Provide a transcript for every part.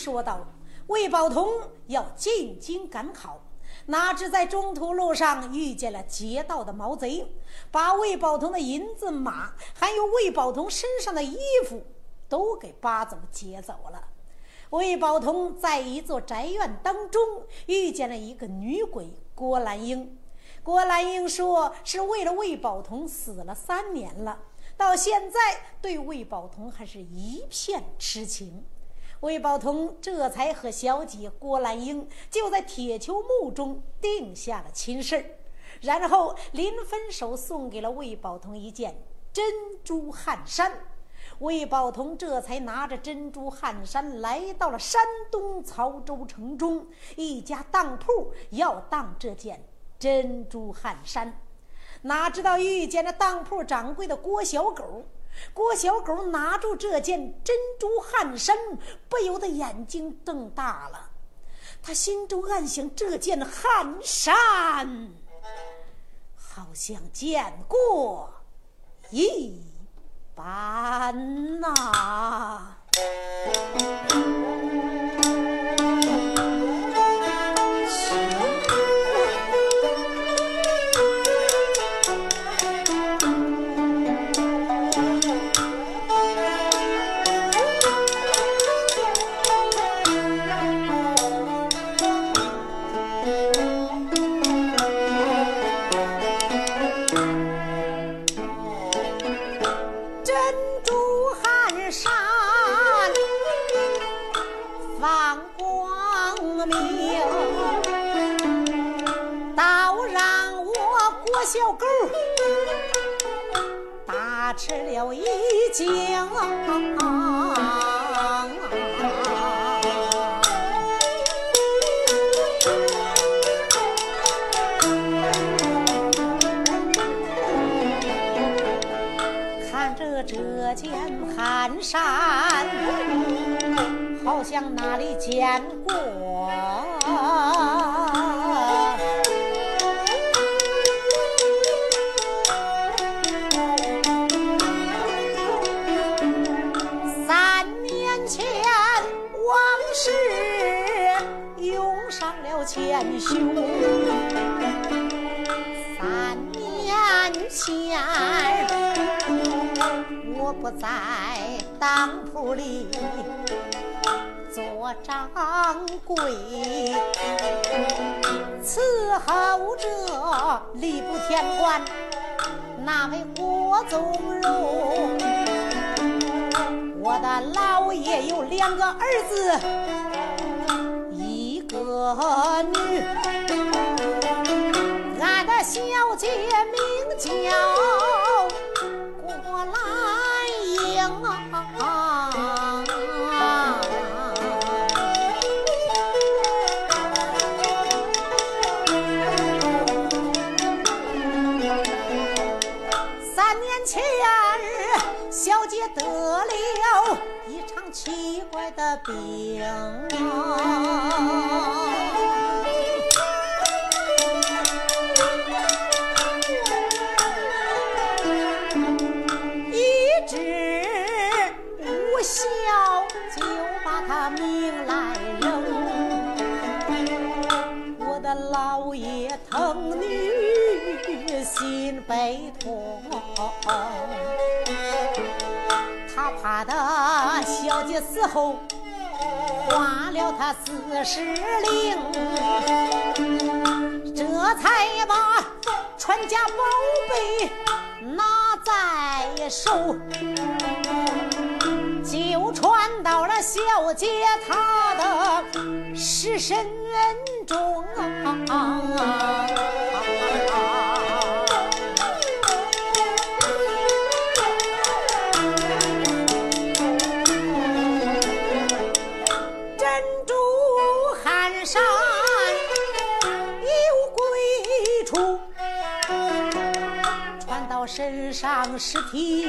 说道，魏宝同要进京赶考，哪知在中途路上遇见了劫道的毛贼，把魏宝同的银子、马，还有魏宝同身上的衣服，都给扒走劫走了。魏宝同在一座宅院当中遇见了一个女鬼郭兰英，郭兰英说是为了魏宝同死了三年了，到现在对魏宝同还是一片痴情。魏宝通这才和小姐郭兰英就在铁球墓中定下了亲事，然后临分手送给了魏宝通一件珍珠汗衫。魏宝通这才拿着珍珠汗衫来到了山东曹州城中一家当铺，要当这件珍珠汗衫。哪知道遇见了当铺掌柜的郭小狗，郭小狗拿住这件珍珠汗衫，不由得眼睛瞪大了。他心中暗想：这件汗衫好像见过一。般呐！小狗大吃了一惊，看着这件汗衫，好像哪里见过。千秋，三年前我不在当铺里做掌柜，伺候着吏部天官那位郭宗荣。我的老爷有两个儿子。一个女，小姐名叫郭兰英。三年前，小姐得了一场奇怪的病。女心悲痛，他怕的小姐死后花了他四十零，这才把传家宝贝拿在手。传到了小姐她的尸身中啊！珍珠汗衫有归处，穿到身上尸体。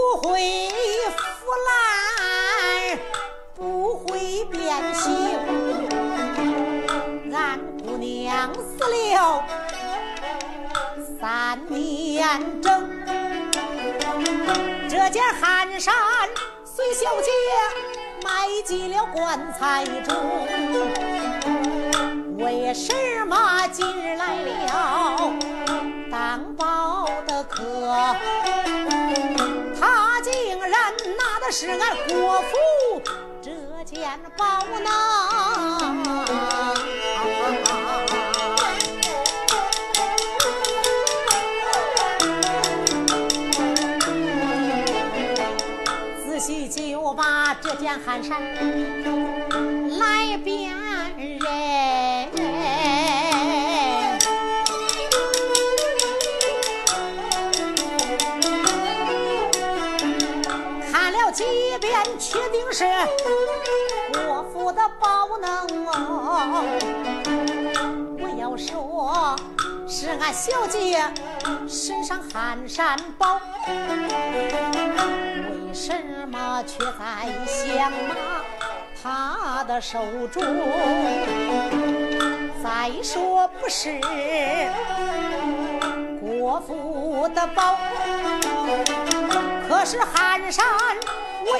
不会腐烂，不会变形。俺姑娘死了三年整，这件汗衫随小姐埋进了棺材中。为什么今日来了当宝的客？是俺国父这件宝囊？仔细就把这件汗衫来辨认。是国父的宝能哦。我要说是俺小姐身上汗衫宝，为什么却在相马他的手中？再说不是国父的宝。可是汗衫我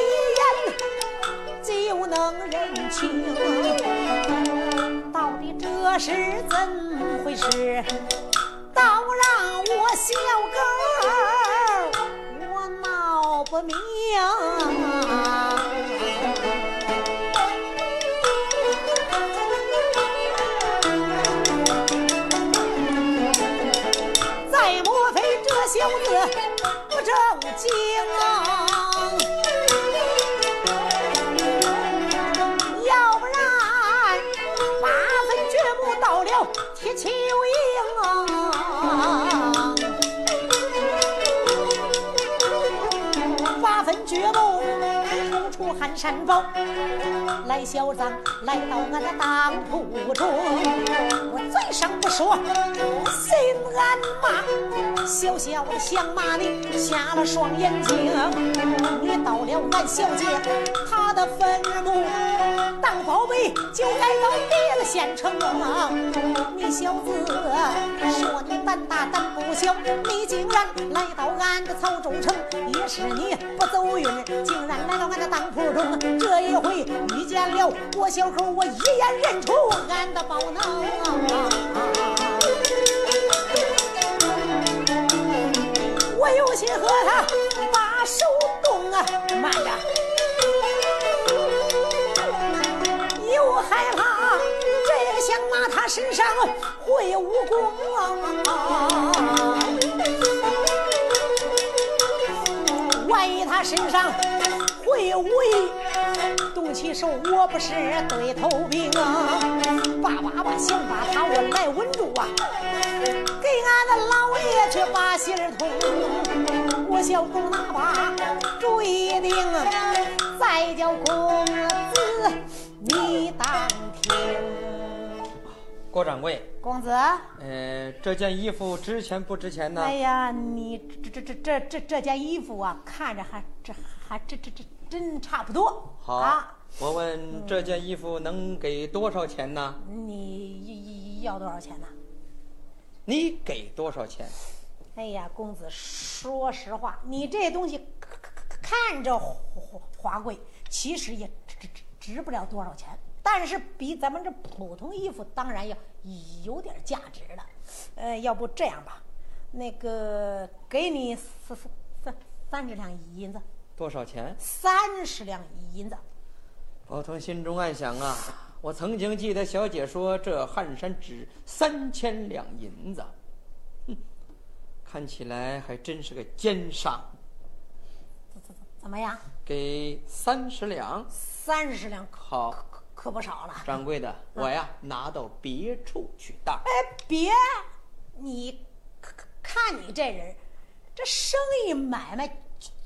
一眼就能认清，到底这是怎回事？倒让我小狗我闹不明。再莫非这小子不正经啊？抽出汗衫包，来小张来到俺的当铺中，我嘴上不说，心暗骂，小小的想骂你瞎了双眼睛。你到了俺小姐她的坟墓，当宝贝就该到别的县城！你小子说你胆大胆不小，你竟然来到俺的曹州城，也是你不走运，竟然来到俺的当铺中。这一回遇见了郭小口，我一眼认出俺的宝能。我有心和他把手动啊，慢着，又害怕这个响马他身上会武功，万一他身上会武艺，动起手我不是对头兵啊！叭叭叭，想把他我来稳住啊！给俺的老爷去把信儿通，我小公拿把主意定，再叫公子你当听。郭掌柜，公子，呃，这件衣服值钱不值钱呢？哎呀，你这这这这这这件衣服啊，看着还这还这这这真差不多。好，啊，我问这件衣服能给多少钱呢？你要多少钱呢？你给多少钱？哎呀，公子，说实话，你这东西看看着华华贵，其实也值值值值不了多少钱。但是比咱们这普通衣服，当然要有点价值了。呃，要不这样吧，那个给你三三三三十两银子，多少钱？三十两银子。包头心中暗想啊，我曾经记得小姐说这汗衫值三千两银子，哼，看起来还真是个奸商。怎怎怎么样？给三十两，三十两好，可可不少了。掌柜的，我呀拿到别处去当。哎，别！你看看你这人，这生意买卖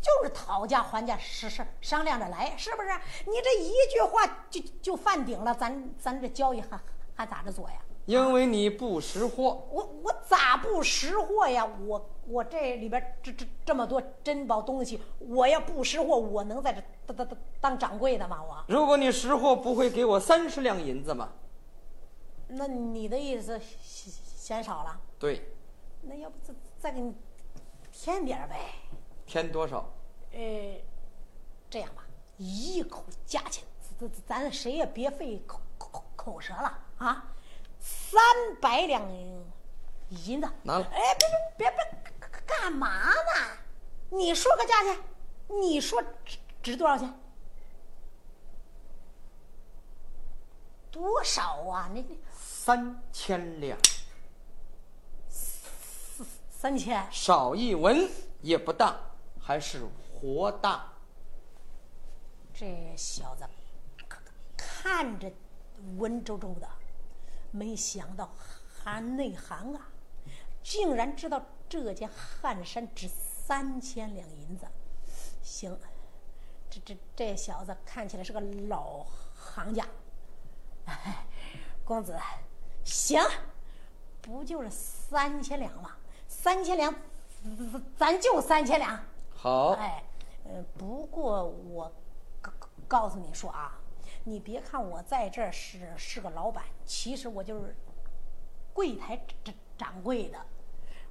就就是讨价还价，是是商量着来，是不是？你这一句话就就犯顶了，咱咱这交易还还咋着做呀？因为你不识货，我我咋不识货呀？我我这里边这这这么多珍宝东西，我要不识货，我能在这当当当当掌柜的吗？我？如果你识货，不会给我三十两银子吗？那你的意思嫌嫌少了？对，那要不再再给你添点呗？添多少？呃，这样吧，一口价钱，咱咱咱谁也别费口口口舌了啊！三百两银子，拿来哎，别别别别，干嘛呢？你说个价钱，你说值值多少钱？多少啊？你你三千两，三千？少一文也不当，还是活大。这小子看着文绉绉的，没想到含内行啊，竟然知道这件汗衫值三千两银子。行，这这这小子看起来是个老行家。哎，公子，行，不就是三千两吗？三千两，咱就三千两。好，哎，呃，不过我告告诉你说啊，你别看我在这儿是是个老板，其实我就是柜台掌掌柜的。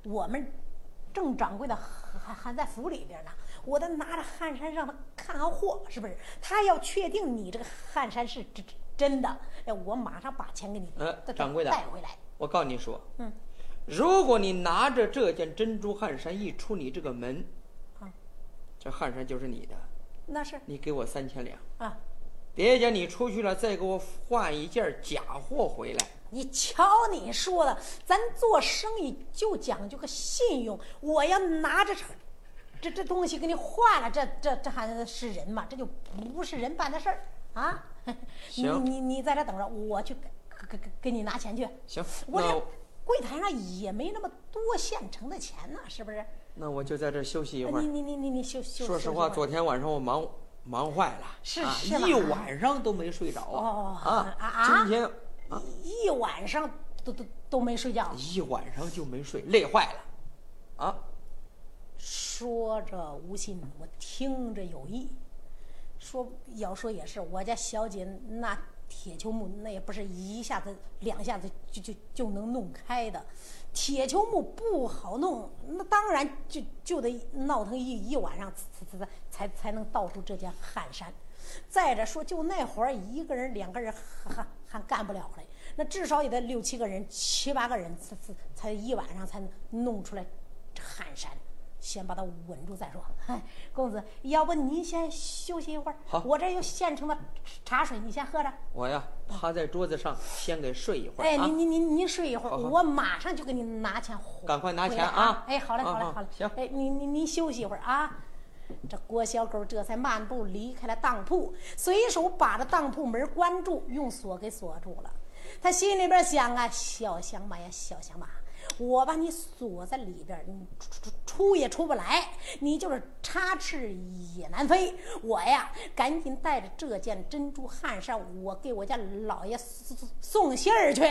我们正掌柜的还还在府里边呢，我得拿着汗衫让他看看货，是不是？他要确定你这个汗衫是真真的，哎，我马上把钱给你呃掌柜的带回来。我告诉你说，嗯，如果你拿着这件珍珠汗衫一出你这个门，这汗衫就是你的，那是你给我三千两。啊，别家你出去了，再给我换一件假货回来。你瞧你说的，咱做生意就讲究个信用。我要拿着这这这东西给你换了，这这这还是人吗？这就不是人办的事儿啊！你行你你在这等着，我去给给给给你拿钱去。行，我这柜台上也没那么多现成的钱呢，是不是？那我就在这儿休息一会儿你。你你你你休休。说实话，昨天晚上我忙忙坏了，啊，是是一晚上都没睡着哦啊啊啊今天一晚上都都都没睡觉。一晚上就没睡，累坏了，啊，说着无心，我听着有意。说要说也是，我家小姐那铁球木那也不是一下子两下子就就就能弄开的，铁球木不好弄，那当然就就得闹腾一一晚上才才才才能倒出这件汗衫。再者说，就那活儿一个人两个人还还还干不了嘞，那至少也得六七个人、七八个人才才才一晚上才能弄出来这汗衫。先把他稳住再说。哎，公子，要不您先休息一会儿，好我这有现成的茶水，你先喝着。我呀趴在桌子上先给睡一会儿哎，啊。您您您您睡一会儿，我马上就给你拿钱。赶快拿钱啊啊！哎，好嘞，好嘞，好嘞。行哎，您您您休息一会儿啊。这郭小狗这才漫步离开了当铺，随手把这当铺门关住，用锁给锁住了。他心里边想啊，小响马呀，小响马，我把你锁在里边，你出出出也出不来，你就是插翅也难飞。我呀，赶紧带着这件珍珠汗衫，我给我家老爷送送信儿去。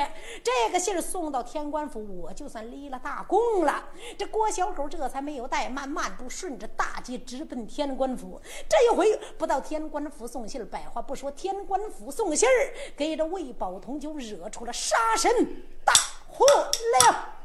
这个信儿送到天官府，我就算立了大功了。这郭小狗这才没有怠慢，慢步顺着大街直奔天官府。这一回不到天官府送信儿，百话不说，天官府送信儿，给这魏宝同就惹出了杀身大祸了。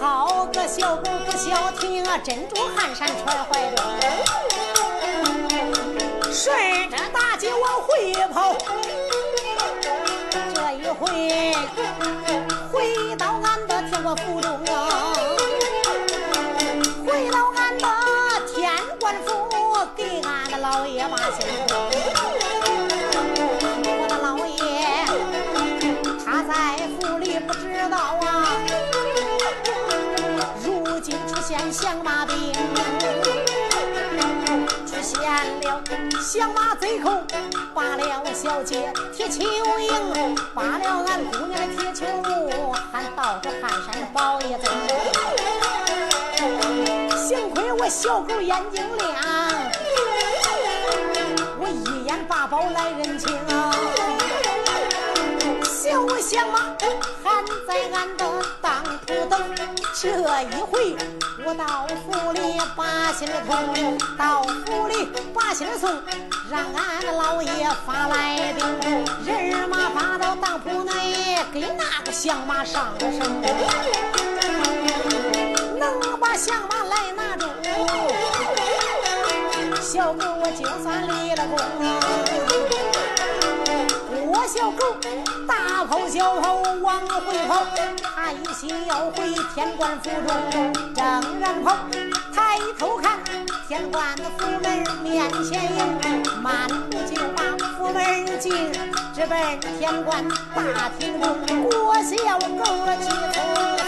好个小狗不消停啊，珍珠汗衫穿怀中，顺着大街往回跑。这一回回到俺的天官府中，回到俺的天官府，给俺的老爷把信。我的老爷，他在府里不知道啊。如今出现响马兵，响马贼寇，拔了小姐铁球营，拔了俺姑娘的铁球木，还倒着汗衫包一贼。幸亏我小狗眼睛亮，我一眼把宝来认清啊。小响马还在俺的不等。这一回我到府里把信儿通，到府里把信儿送，让俺老爷发来兵，人马发到当铺内，给那个响马上了身，能把响马来拿住，小狗我就算立了功。小狗大跑小跑往回跑，他一心要回天官府中，正然跑，抬头看天官府门面前迎，慢步就把府门进，直奔天官大厅中，我小狗急匆匆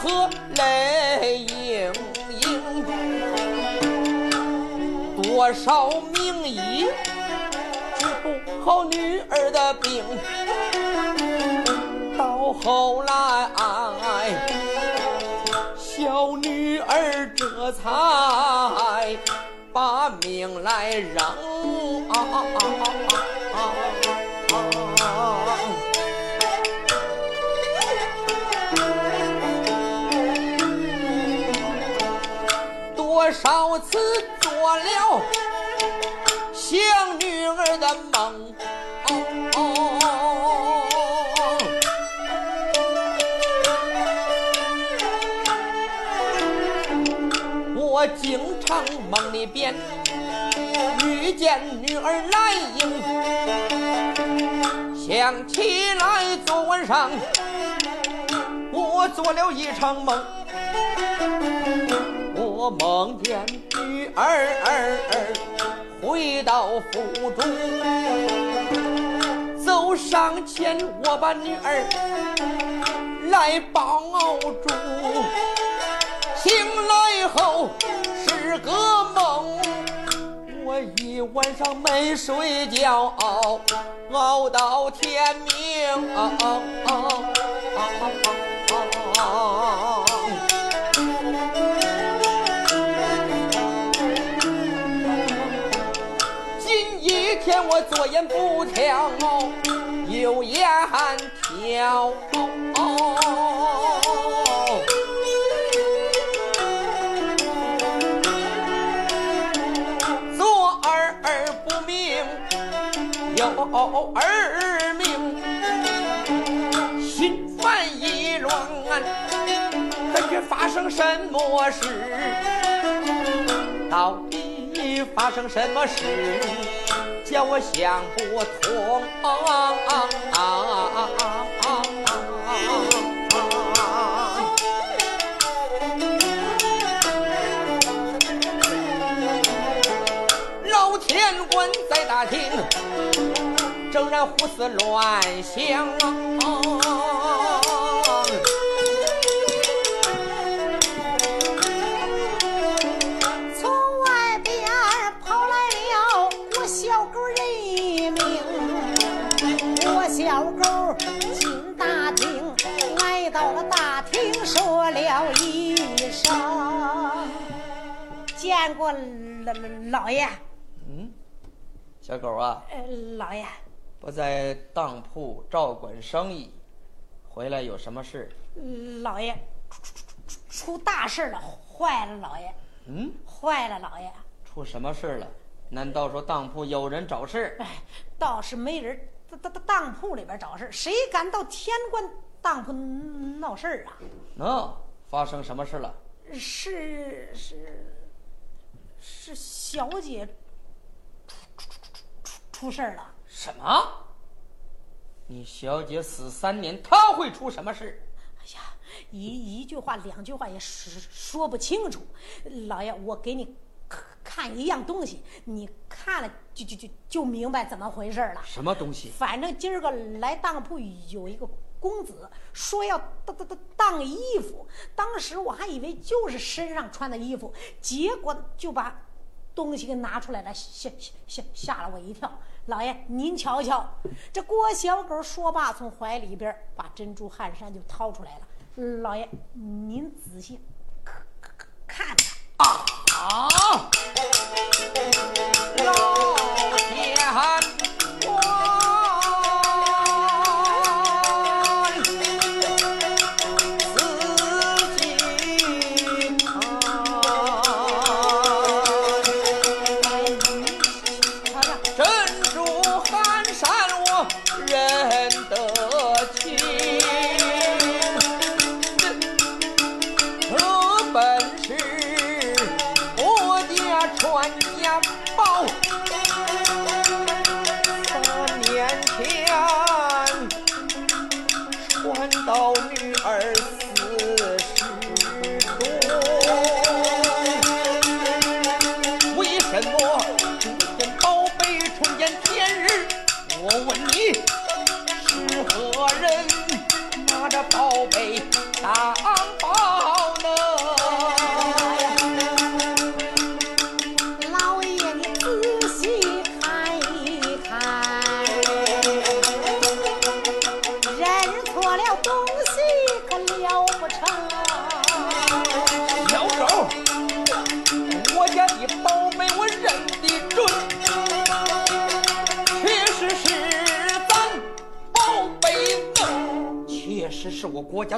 吃不喝泪盈盈，多少名医治不好女儿的病。到后来，小女儿这才把命来扔。少次做了想女儿的梦。我经常梦里边遇见女儿来迎，想起来昨晚上我做了一场梦，我梦见女儿回到府中，走上前我把女儿来抱住。醒来后是个梦，我一晚上没睡觉，熬到天明。一天我左眼不跳，右眼跳。儿命，心烦意乱，感觉发生什么事？到底发生什么事？叫我想不通，老天官在大厅，正然胡思乱想。见过老老爷。”嗯，小狗啊，呃，老爷，不在当铺照管生意，回来有什么事？老爷，出出出大事了，坏了，老爷，嗯，坏了，老爷。出什么事了？难道说当铺有人找事？哎，倒是没人当当当当铺里边找事，谁敢到天官当铺闹事儿啊？那、发生什么事了？是是是，小姐出出出出出出事儿了。什么？你小姐死三年，她会出什么事？哎呀，一一句话两句话也说说不清楚。老爷，我给你看看一样东西，你看了就就就就明白怎么回事了。什么东西？反正今儿个来当铺有一个公子说要当当当当衣服，当时我还以为就是身上穿的衣服，结果就把东西给拿出来了，吓吓吓吓了我一跳。老爷，您瞧瞧，这郭小狗说罢，从怀里边把珍珠汗衫就掏出来了。老爷，您仔细看看看。啊！老天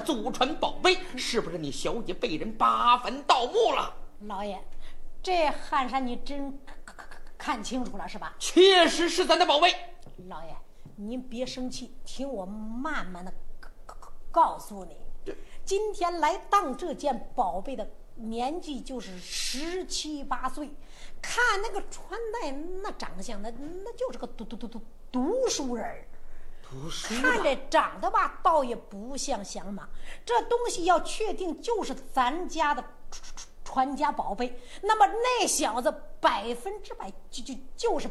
祖传宝贝，是不是你小姐被人扒坟盗墓了？老爷，这汗衫你真看清楚了是吧？确实是咱的宝贝。老爷，您别生气，听我慢慢的告诉你。今天来当这件宝贝的年纪就是十七八岁，看那个穿戴那长相，那那就是个读读读读读书人看着长得吧，倒也不像响马。这东西要确定就是咱家的传家宝贝，那么那小子百分之百就就就是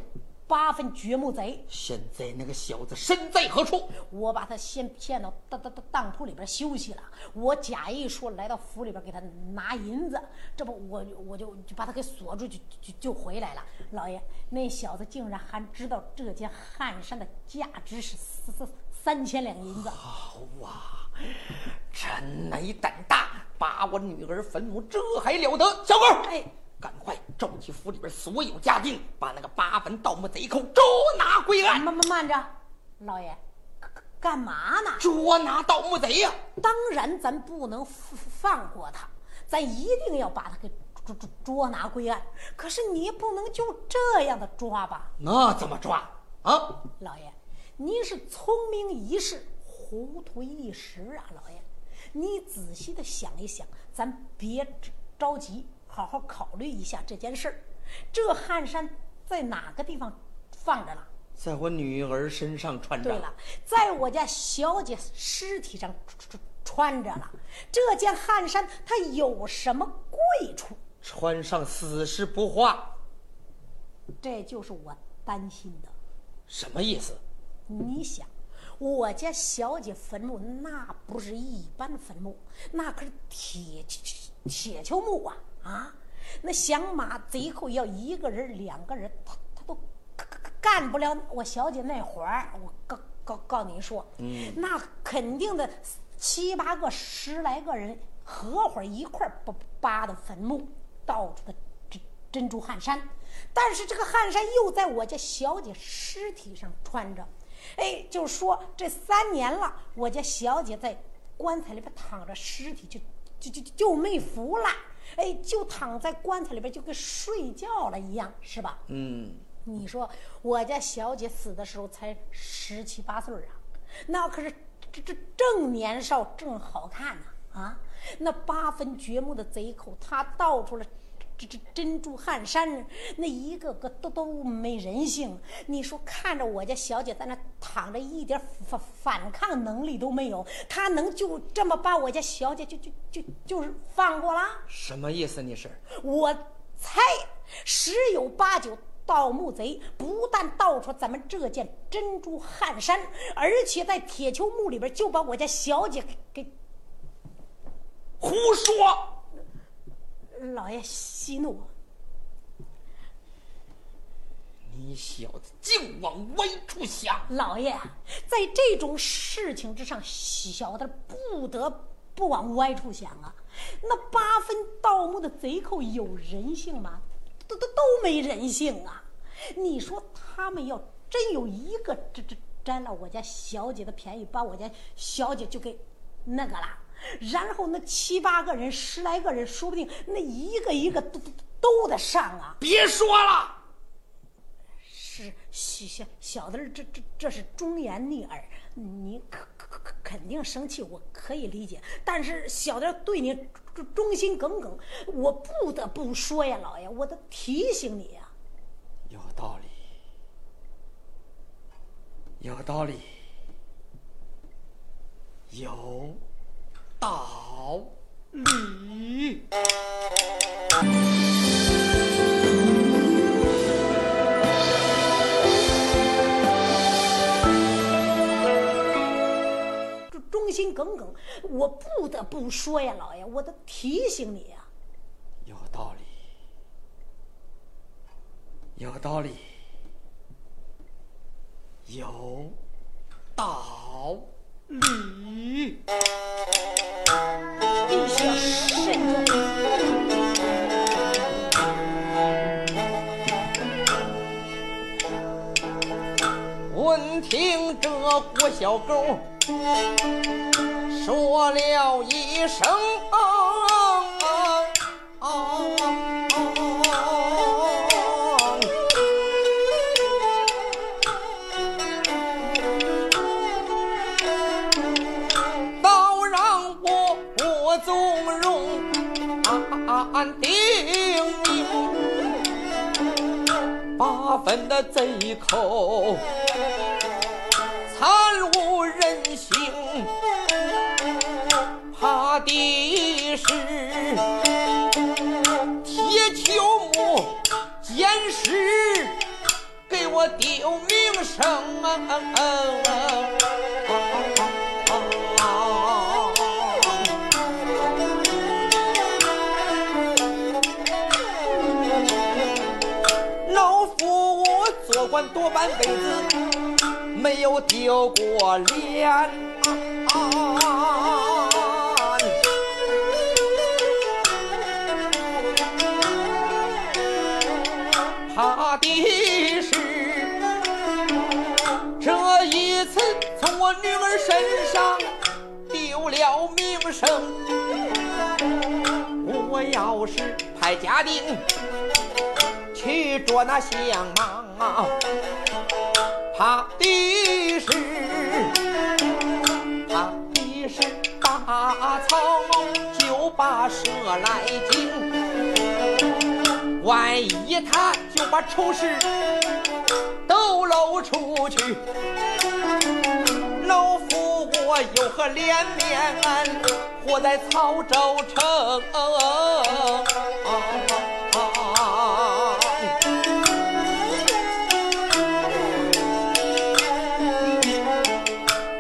八分掘墓贼。现在那个小子身在何处？我把他先骗到当当当当铺里边休息了，我假意说来到府里边给他拿银子，这不我我就就把他给锁住，就就就回来了。老爷，那小子竟然还知道这件汗衫的价值是三三三千两银子。好啊，真乃胆大，把我女儿坟墓，这还了得！小狗，哎，赶快召集府里边所有家丁，把那个八坟盗墓贼寇捉拿归案。慢慢慢着，老爷，干干嘛呢？捉拿盗墓贼呀、当然，咱不能放放过他，咱一定要把他给捉捉捉拿归案。可是你也不能就这样的抓吧，那怎么抓啊？老爷，您是聪明一世，糊涂一时啊，老爷，你仔细的想一想，咱别着着急，好好考虑一下这件事儿。这汗衫在哪个地方放着了？在我女儿身上穿着。对了，在我家小姐尸体上穿穿着了这件汗衫，它有什么贵处？穿上死尸不化，这就是我担心的。什么意思？你想，我家小姐坟墓那不是一般的坟墓，那可是铁铁锹墓啊啊！那响马贼寇要一个人、两个人，他他都干不了我小姐那活儿。我告告告你说，嗯，那肯定的，七八个、十来个人合伙一块儿扒扒的坟墓，到处的珍珍珠汗衫。但是这个汗衫又在我家小姐尸体上穿着，哎，就说这三年了，我家小姐在棺材里边躺着，尸体就就就就没腐烂，哎，就躺在棺材里边就跟睡觉了一样，是吧？嗯，你说我家小姐死的时候才十七八岁啊，那可是这这正年少，正好看呢啊！那八分掘墓的贼寇，他到处了。这这珍珠汗衫，那一个个都都没人性。你说看着我家小姐在那躺着，一点反反抗能力都没有，他能就这么把我家小姐就就就就是放过了？什么意思？你是？我猜十有八九，盗墓贼不但盗出咱们这件珍珠汗衫，而且在铁球墓里边就把我家小姐给给胡说。老爷息怒，你小子净往歪处想。老爷，在这种事情之上，小的不得不往歪处想啊。那八分盗墓的贼寇有人性吗？都都都没人性啊！你说他们要真有一个这这占了我家小姐的便宜，把我家小姐就给那个了。然后那七八个人、十来个人，说不定那一个一个都都都得上啊！别说了，是小小小的，这这这是忠言逆耳，你可可可肯定生气，我可以理解。但是小的对你忠心耿耿，我不得不说呀，老爷，我得提醒你呀。有道理，有道理，有。道理。这忠心耿耿，我不得不说呀，老爷，我得提醒你呀。有道理，有道理，有道理。郭小狗说了一声。定命，八分的贼寇老夫做官多半辈子没有丢过脸，身上丢了名声。我要是派家丁。去捉那相马，怕的是，怕的是大草就把蛇来惊。万一他就把丑事都露出去，老夫我又何脸面活在曹州城。啊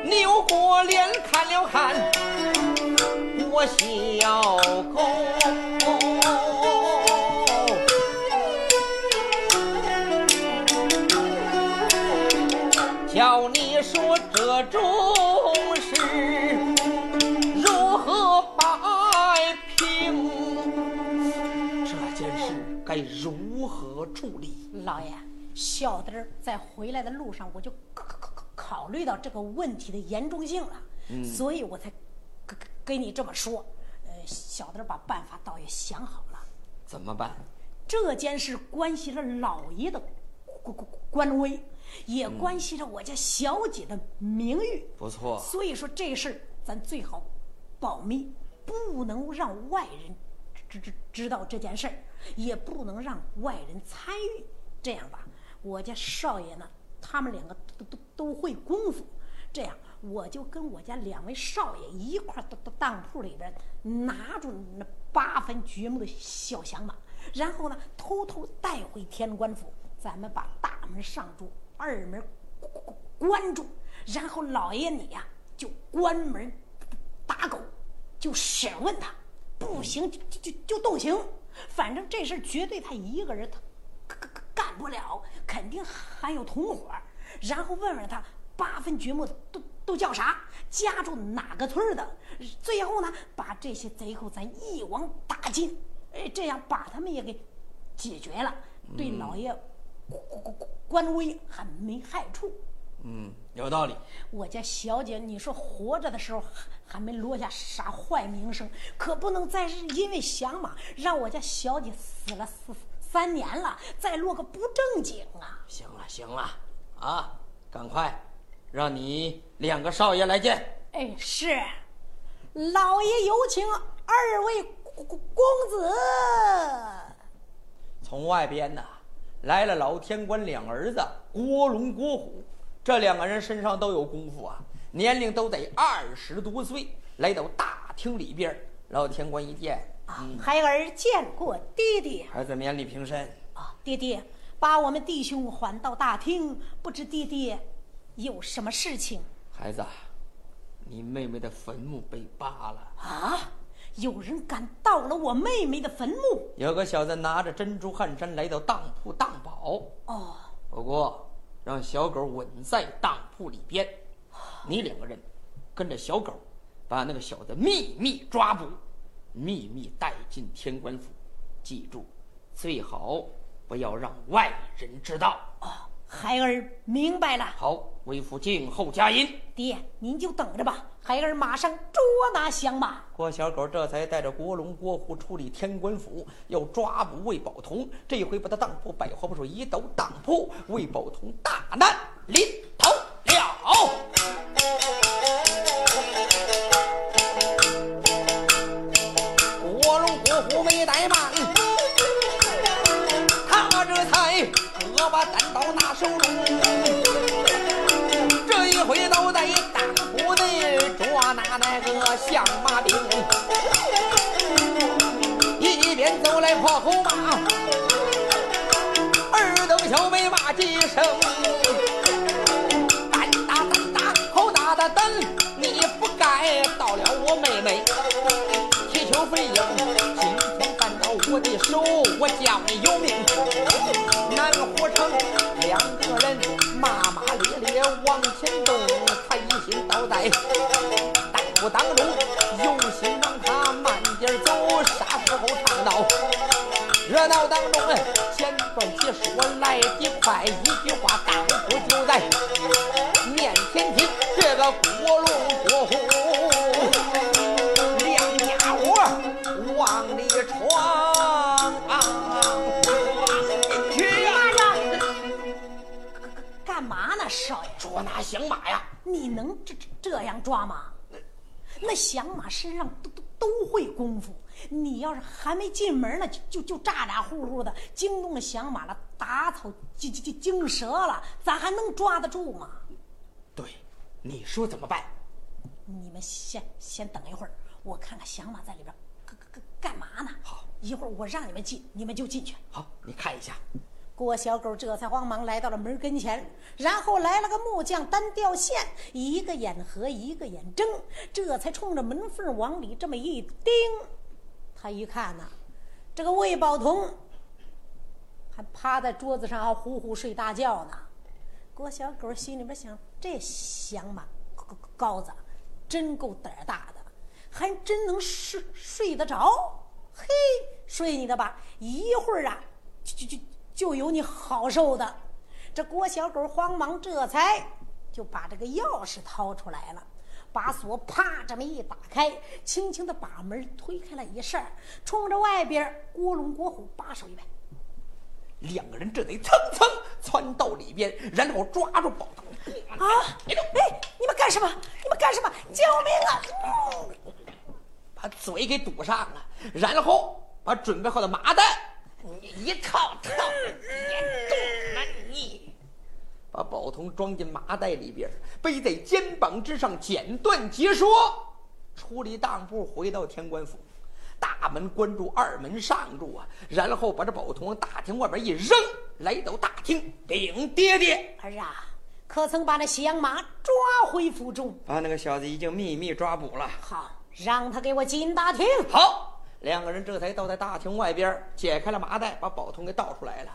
扭过脸看了看我笑老爷，小的在回来的路上，我就考考考考虑到这个问题的严重性了，所以我才跟跟跟你这么说。呃，小的把办法倒也想好了。怎么办？这件事关系着老爷的官官官威，也关系着我家小姐的名誉。不错，所以说这事儿咱最好保密，不能让外人知知知道这件事儿，也不能让外人参与。这样吧，我家少爷呢，他们两个都都都会功夫，这样我就跟我家两位少爷一块到到当铺里边拿住那八分掘墓的小响马，然后呢偷偷带回天官府，咱们把大门上住，二门关住，然后老爷你呀、就关门打狗，就审问他，不行就就就就动刑，反正这事绝对他一个人他不了，肯定还有同伙，然后问问他八分掘墓的都都叫啥，家住哪个村的，最后呢把这些贼寇咱一网打尽，哎，这样把他们也给解决了，对老爷官官官威还没害处。嗯，有道理。我家小姐，你说活着的时候还还没落下啥坏名声，可不能再是因为响马让我家小姐死了四三年了，再落个不正经啊！行了，行了，啊，赶快，让你两个少爷来见。哎，是，老爷有请二位公公公子。从外边呢来了老天官两儿子郭龙、郭虎，这两个人身上都有功夫啊，年龄都得二十多岁。来到大厅里边，老天官一见，啊，孩儿见过爹爹孩子免礼平身。啊，爹爹把我们弟兄唤到大厅，不知爹爹有什么事情孩子，你妹妹的坟墓被扒了，啊？有人敢盗了我妹妹的坟墓？有个小子拿着珍珠汗衫来到当铺当宝。哦，不过让小狗稳在当铺里边，你两个人跟着小狗，把那个小子秘密抓捕，秘密带进天官府。记住，最好不要让外人知道。哦，孩儿明白了。好，为父静候佳音。爹，您就等着吧，孩儿马上捉拿响马。郭小狗这才带着郭龙、郭虎出理天官府，要抓捕魏宝同。这回把他当铺百货不说一斗当铺，魏宝同大难临头了。虎没怠慢，他这才胳膊单刀拿手中。这一回都在当铺内捉拿那个相马兵，一边走来破口骂，二等小妹骂几声，胆大胆大，好大的胆，你不该到了我妹妹。踢球飞鹰，今天赶到我的手，我叫你有命。南湖城两个人骂骂咧咧往前动，他一心倒在大夫当中，有心让他慢点走，啥时候唱到热闹当中，简短结说来得快，一句话当初就在面前听，这个锅炉响马呀！你能这这这样抓吗？那响马身上都都都会功夫，你要是还没进门呢，就就就咋咋呼呼的惊动了响马了，打草惊惊惊惊折了，咱还能抓得住吗？对，你说怎么办？你们先先等一会儿，我看看响马在里边干干干嘛呢？好，一会儿我让你们进，你们就进去。好，你看一下，郭小狗这才慌忙来到了门跟前，然后来了个木匠单吊线，一个眼合，一个眼睁，这才冲着门缝往里这么一盯。他一看呐，这个魏宝同还趴在桌子上，呼呼睡大觉呢。郭小狗心里边想：这响马羔子真够胆大的，还真能睡睡得着。嘿，睡你的吧，一会儿啊，就就就。就有你好受的，这郭小狗慌忙，这才就把这个钥匙掏出来了，把锁啪这么一打开，轻轻的把门推开了一扇，冲着外边郭龙郭虎把手一摆，两个人这得蹭蹭窜到里边，然后抓住宝刀啊！哎，你们干什么？你们干什么？救命啊！把嘴给堵上了，然后把准备好的麻袋。你一套套，严重了你！把宝童装进麻袋里边，背在肩膀之上，剪断截说，出离当铺，回到天官府，大门关住，二门上住啊！然后把这宝童往大厅外边一扔，来到大厅，禀爹爹儿啊，可曾把那响马抓回府中？把那个小子已经秘密抓捕了。好，让他给我进大厅。好。两个人这才倒在大厅外边，解开了麻袋，把宝通给倒出来了。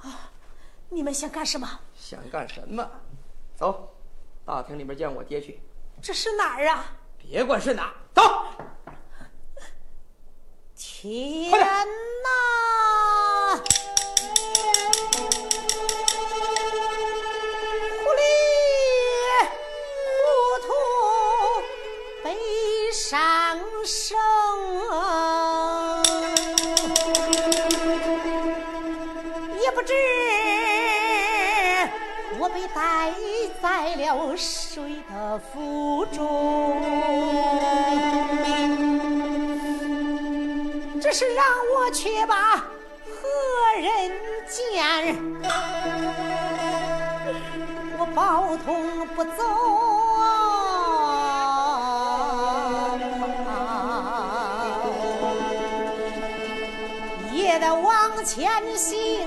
啊！你们想干什么？想干什么？走，大厅里边见我爹去。这是哪儿啊？别管是哪，走。天哪！谁的府中，这是让我去把何人见？我包通不走。也得往前行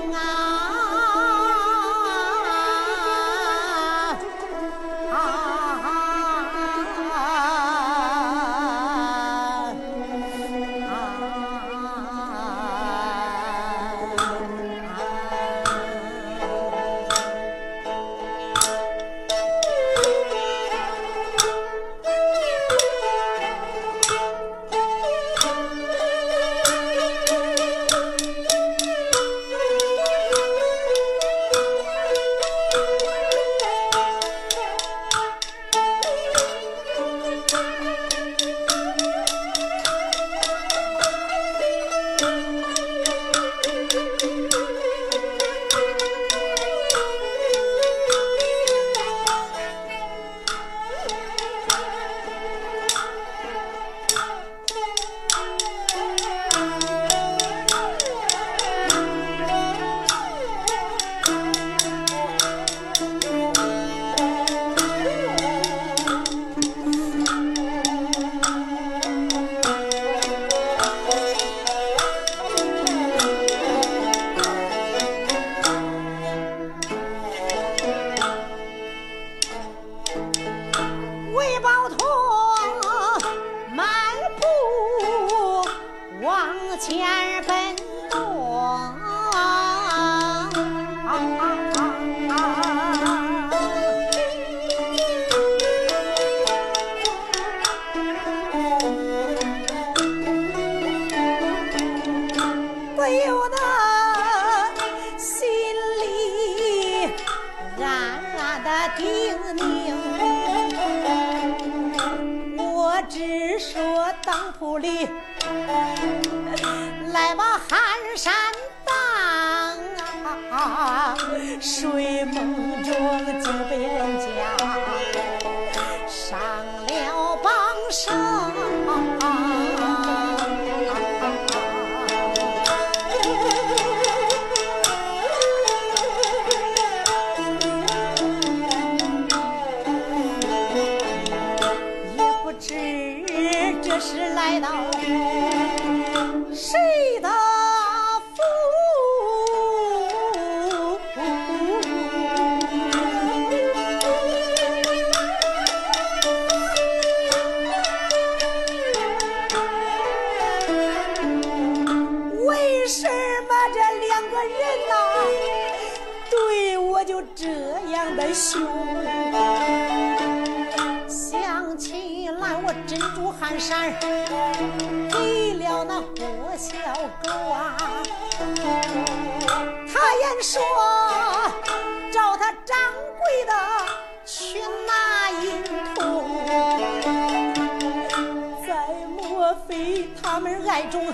他们爱中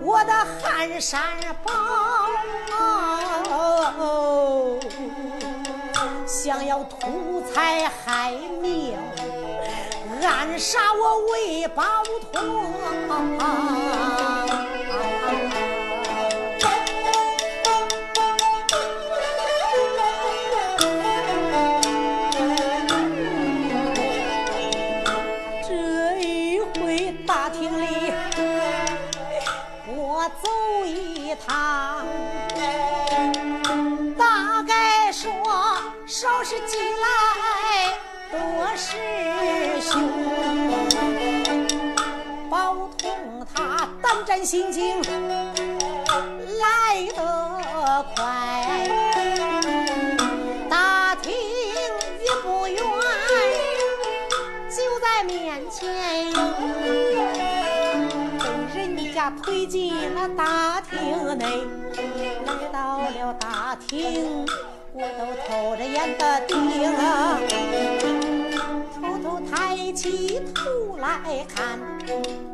我的汗衫宝？想要图财害命，暗杀我为宝通。推进了大厅内，来到了大厅。我都偷着眼的盯，偷偷抬起头来看，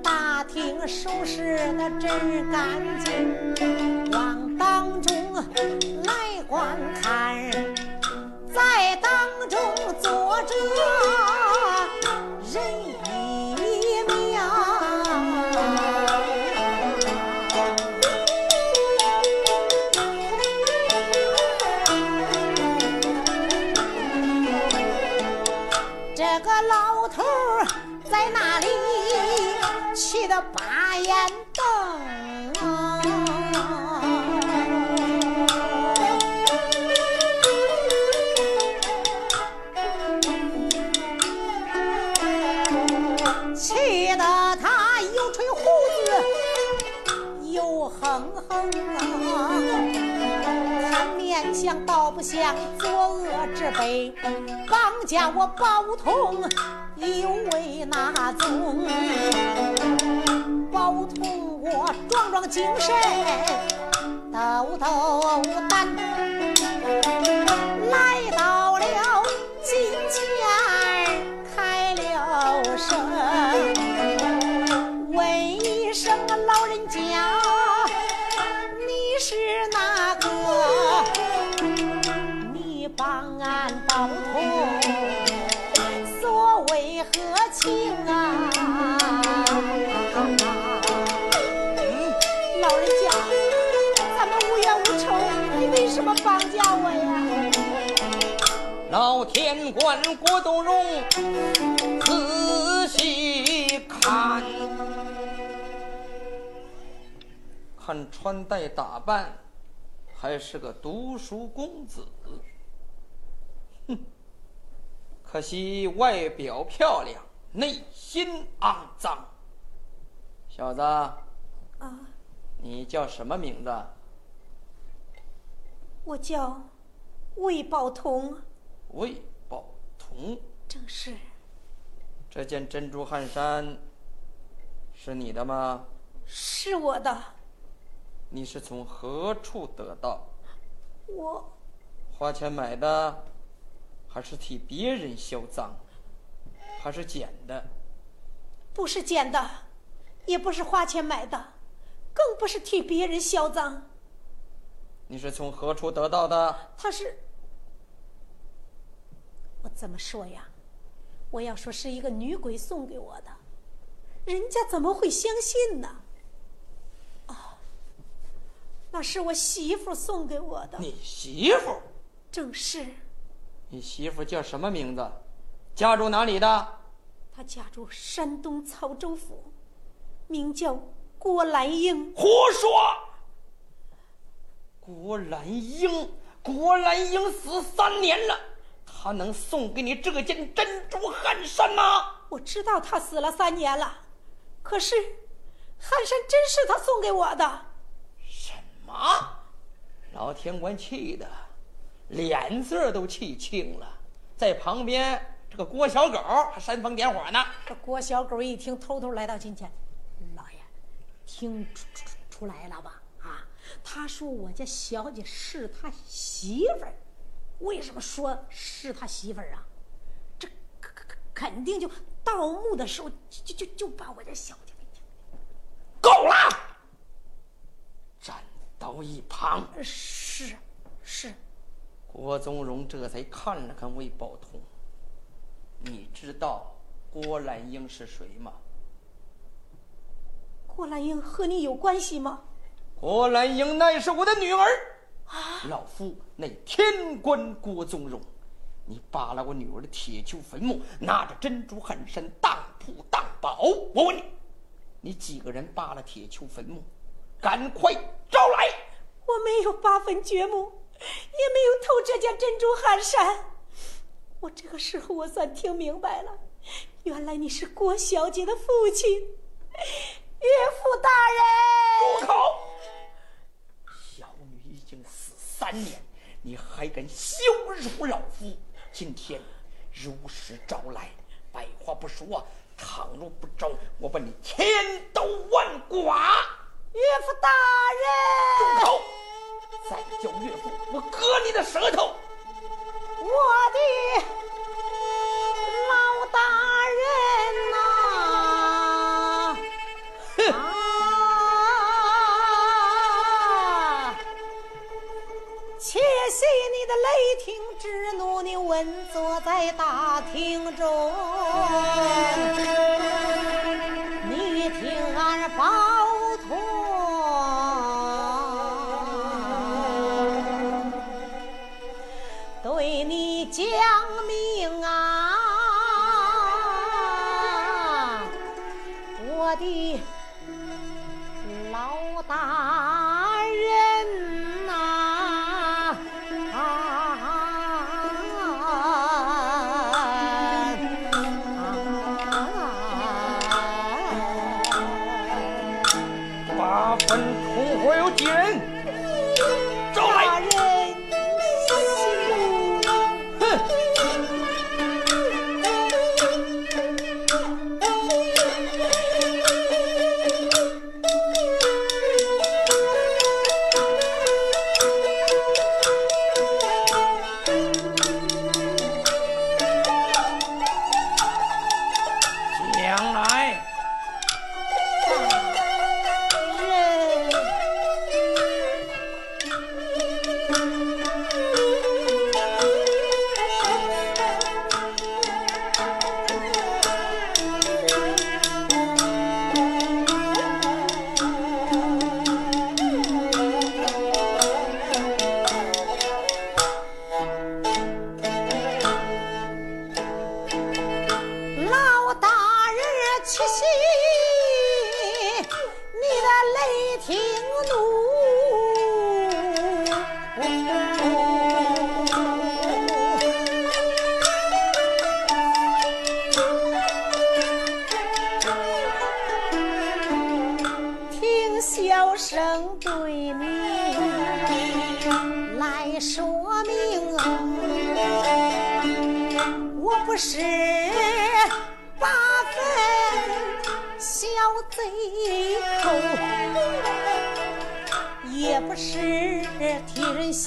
大厅收拾的真干净，往当中来观看，在当中坐着倒不像作恶之辈，绑架我宝通。有为那宗，宝通我壮壮精神，抖抖胆，来德情啊？老人家，咱们无冤无仇，你为什么绑架我呀？老天官郭冬荣，仔细看，看穿戴打扮，还是个读书公子。可惜外表漂亮，内心肮脏。小子，啊，你叫什么名字？我叫魏宝同。魏宝同，正是。这件珍珠汗衫是你的吗？是我的。你是从何处得到？我花钱买的。还是替别人销赃，还是捡的？不是捡的，也不是花钱买的，更不是替别人销赃。你是从何处得到的？他是……我怎么说呀？我要说是一个女鬼送给我的，人家怎么会相信呢？哦，那是我媳妇送给我的。你媳妇？正是。你媳妇叫什么名字？家住哪里的？她家住山东曹州府，名叫郭兰英。胡说！郭兰英，郭兰英死三年了，她能送给你这件珍珠汗衫吗？我知道她死了三年了，可是汗衫真是她送给我的。什么？老天官气的！脸色都气青了。在旁边，这个郭小狗还煽风点火呢。这郭小狗一听，偷偷来到近前，老爷，听出出出来了吧？啊，他说我家小姐是他媳妇儿，为什么说是他媳妇儿啊？这肯肯肯定就盗墓的时候就就就就把我家小姐给够了，站到一旁。是是，郭宗荣这才看了看魏宝通，你知道郭兰英是谁吗？郭兰英和你有关系吗？郭兰英乃是我的女儿，老夫乃天官郭宗荣。你扒了我女儿的铁锹坟墓，拿着珍珠汗衫当铺当宝。我问你，你几个人扒了铁锹坟墓？赶快招来！我没有八分掘墓，也没有偷这件珍珠汗衫。我这个时候我算听明白了，原来你是郭小姐的父亲，岳父大人。住口！小女已经死三年，你还敢羞辱老夫？今天如实招来，百话不说。倘若不招，我把你千刀万剐！岳父大人，住口！再叫岳父，我割你的舌头！我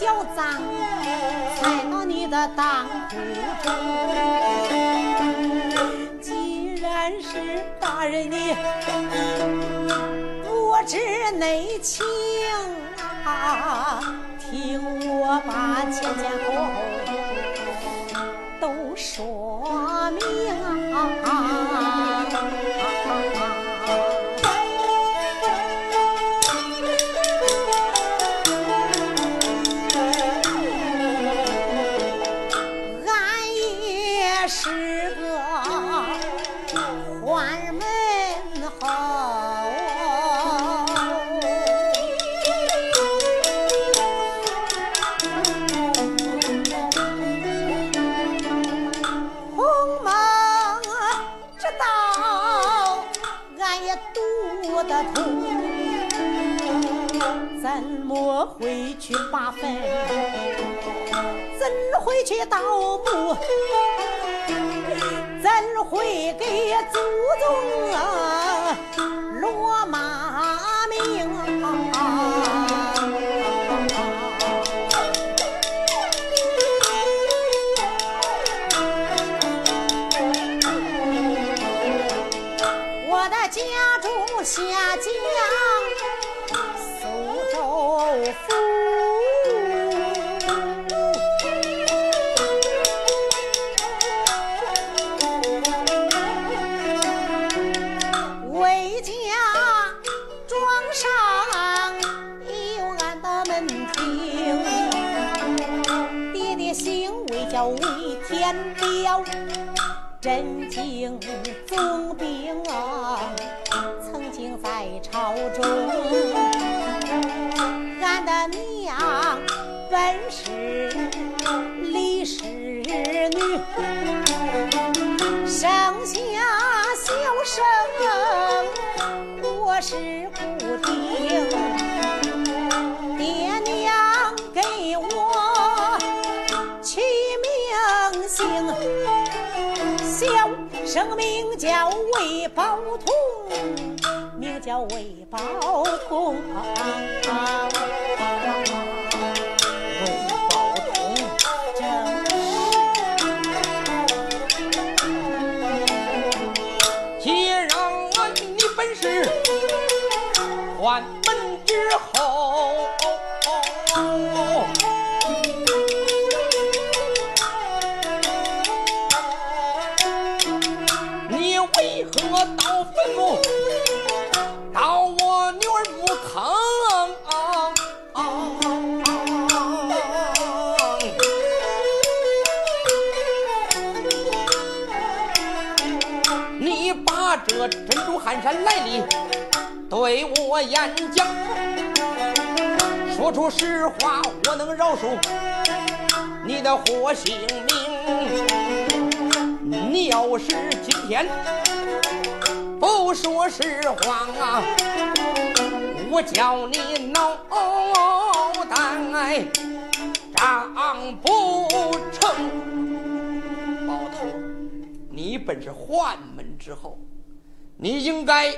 小张，才到你的当铺中。既然是大人你不知内情啊，听我把前前后后。都说怎会去盗墓？怎会给祖宗啊名叫魏宝通，名叫魏宝通。说出实话，我能饶恕你的活性命。你要是今天不说实话啊，我叫你脑袋长不成。包头，你本是宦门之后，你应该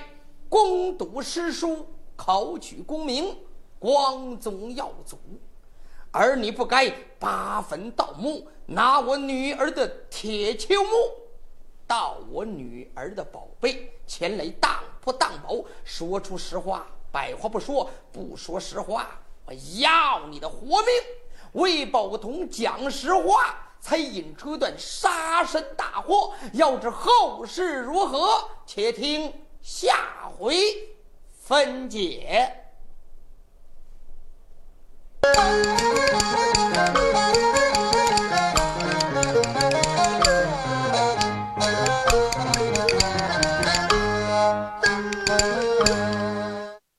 攻读诗书，考取功名，光宗耀祖，而你不该扒坟盗墓，拿我女儿的铁球木盗我女儿的宝贝，前来当铺当宝，说出实话，百话不说，不说实话，我要你的活命！魏宝同讲实话，才引出段杀身大祸。要知后事如何，且听下回分解。Thank you.